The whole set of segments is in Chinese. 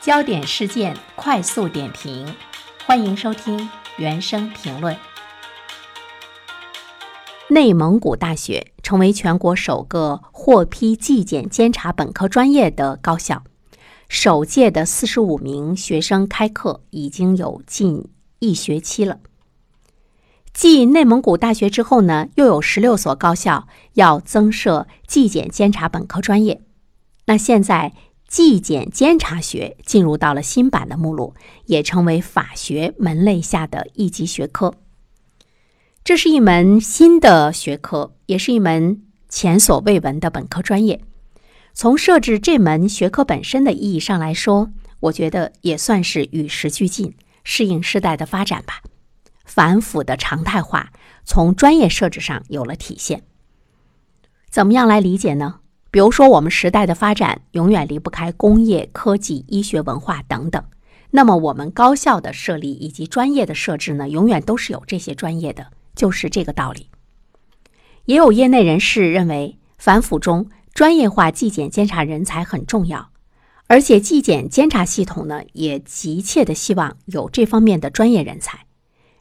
焦点事件快速点评，欢迎收听原声评论。内蒙古大学成为全国首个获批纪检监察本科专业的高校，首届的四十五名学生开课已经有近一学期了。继内蒙古大学之后呢，又有十六所高校要增设纪检监察本科专业。那现在纪检监察学进入到了新版的目录，也成为法学门类下的一级学科。这是一门新的学科，也是一门前所未闻的本科专业。从设置这门学科本身的意义上来说，我觉得也算是与时俱进，适应时代的发展吧。反腐的常态化从专业设置上有了体现。怎么样来理解呢？比如说，我们时代的发展永远离不开工业、科技、医学、文化等等。那么，我们高校的设立以及专业的设置呢，永远都是有这些专业的，就是这个道理。也有业内人士认为，反腐中专业化纪检监察人才很重要，而且纪检监察系统呢，也急切的希望有这方面的专业人才。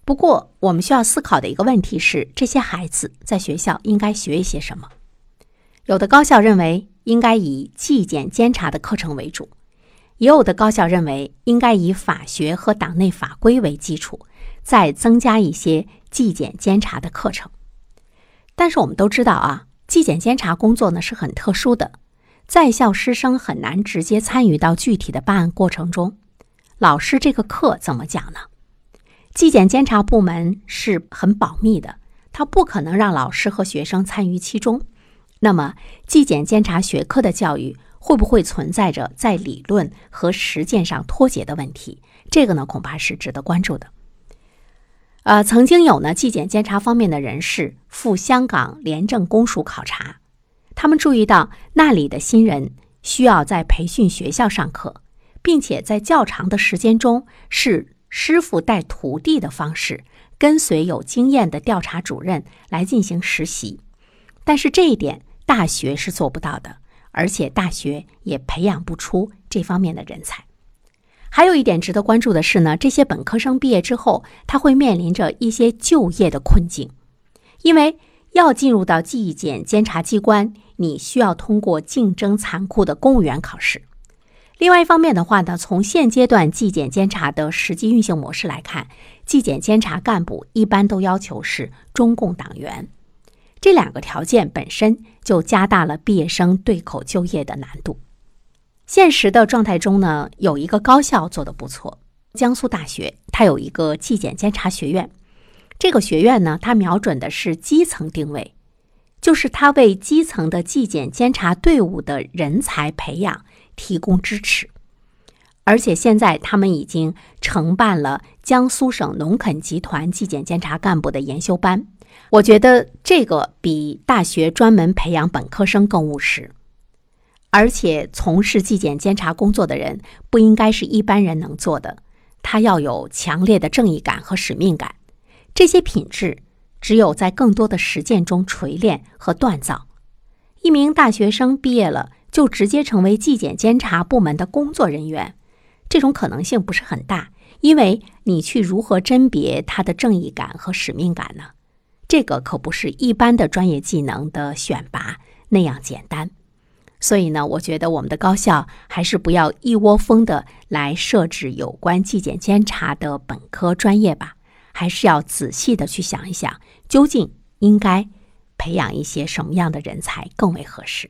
不过，我们需要思考的一个问题是：这些孩子在学校应该学一些什么？有的高校认为应该以纪检监察的课程为主，也有的高校认为应该以法学和党内法规为基础，再增加一些纪检监察的课程。但是我们都知道啊，纪检监察工作呢是很特殊的，在校师生很难直接参与到具体的办案过程中。老师这个课怎么讲呢？纪检监察部门是很保密的，他不可能让老师和学生参与其中。那么，纪检监察学科的教育会不会存在着在理论和实践上脱节的问题？这个呢，恐怕是值得关注的。呃，曾经有呢纪检监察方面的人士赴香港廉政公署考察，他们注意到那里的新人需要在培训学校上课，并且在较长的时间中是。师傅带徒弟的方式，跟随有经验的调查主任来进行实习，但是这一点大学是做不到的，而且大学也培养不出这方面的人才。还有一点值得关注的是呢，这些本科生毕业之后，他会面临着一些就业的困境，因为要进入到纪检监察机关，你需要通过竞争残酷的公务员考试。另外一方面的话呢，从现阶段纪检监察的实际运行模式来看，纪检监察干部一般都要求是中共党员，这两个条件本身就加大了毕业生对口就业的难度。现实的状态中呢，有一个高校做得不错，江苏大学，它有一个纪检监察学院，这个学院呢，它瞄准的是基层定位，就是它为基层的纪检监察队伍的人才培养。提供支持，而且现在他们已经承办了江苏省农垦集团纪检监察干部的研修班。我觉得这个比大学专门培养本科生更务实。而且从事纪检监察工作的人不应该是一般人能做的，他要有强烈的正义感和使命感。这些品质只有在更多的实践中锤炼和锻造。一名大学生毕业了。就直接成为纪检监察部门的工作人员，这种可能性不是很大，因为你去如何甄别他的正义感和使命感呢？这个可不是一般的专业技能的选拔那样简单。所以呢，我觉得我们的高校还是不要一窝蜂的来设置有关纪检监察的本科专业吧，还是要仔细的去想一想，究竟应该培养一些什么样的人才更为合适。